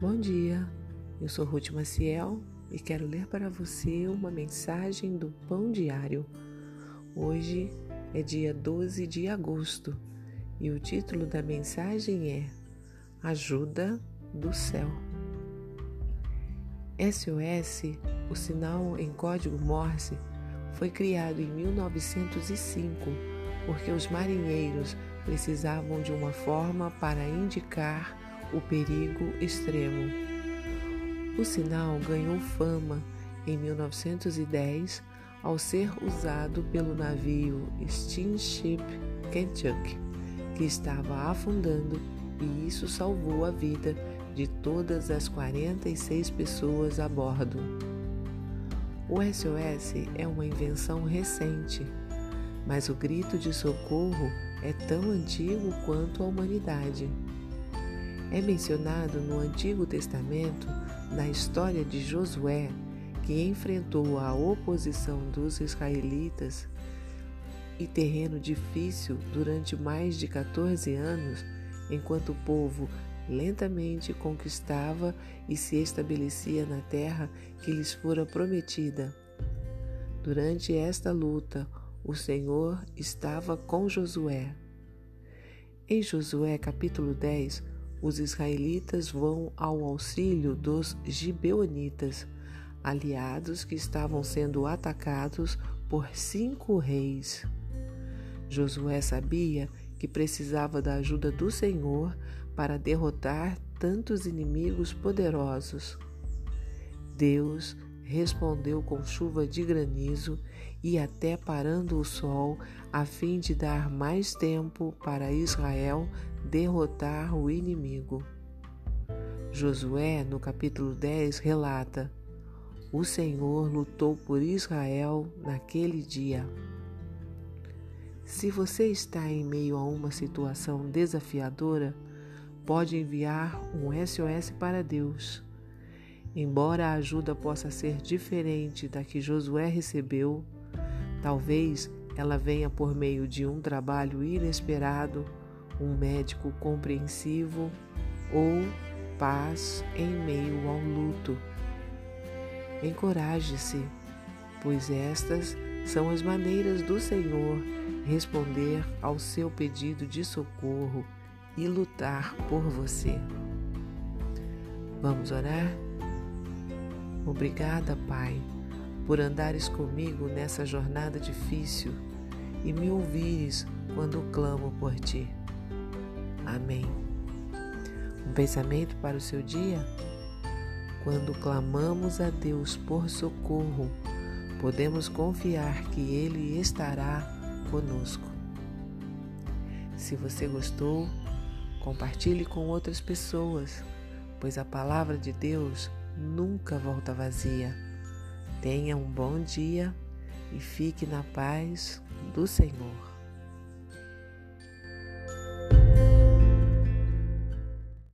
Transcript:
Bom dia, eu sou Ruth Maciel e quero ler para você uma mensagem do Pão Diário. Hoje é dia 12 de agosto e o título da mensagem é Ajuda do Céu. SOS, o sinal em código Morse, foi criado em 1905 porque os marinheiros precisavam de uma forma para indicar o perigo extremo. O sinal ganhou fama em 1910 ao ser usado pelo navio Steamship Kentucky, que estava afundando, e isso salvou a vida de todas as 46 pessoas a bordo. O SOS é uma invenção recente, mas o grito de socorro é tão antigo quanto a humanidade. É mencionado no Antigo Testamento, na história de Josué, que enfrentou a oposição dos israelitas e terreno difícil durante mais de 14 anos, enquanto o povo lentamente conquistava e se estabelecia na terra que lhes fora prometida. Durante esta luta, o Senhor estava com Josué. Em Josué capítulo 10, os israelitas vão ao auxílio dos gibeonitas, aliados que estavam sendo atacados por cinco reis. Josué sabia que precisava da ajuda do Senhor para derrotar tantos inimigos poderosos. Deus respondeu com chuva de granizo e até parando o sol, a fim de dar mais tempo para Israel derrotar o inimigo. Josué, no capítulo 10, relata: O Senhor lutou por Israel naquele dia. Se você está em meio a uma situação desafiadora, pode enviar um SOS para Deus. Embora a ajuda possa ser diferente da que Josué recebeu, talvez ela venha por meio de um trabalho inesperado, um médico compreensivo ou paz em meio ao luto. Encoraje-se, pois estas são as maneiras do Senhor responder ao seu pedido de socorro e lutar por você. Vamos orar? Obrigada, Pai, por andares comigo nessa jornada difícil e me ouvires quando clamo por ti. Amém. Um pensamento para o seu dia? Quando clamamos a Deus por socorro, podemos confiar que Ele estará conosco. Se você gostou, compartilhe com outras pessoas, pois a palavra de Deus nunca volta vazia. Tenha um bom dia e fique na paz do Senhor.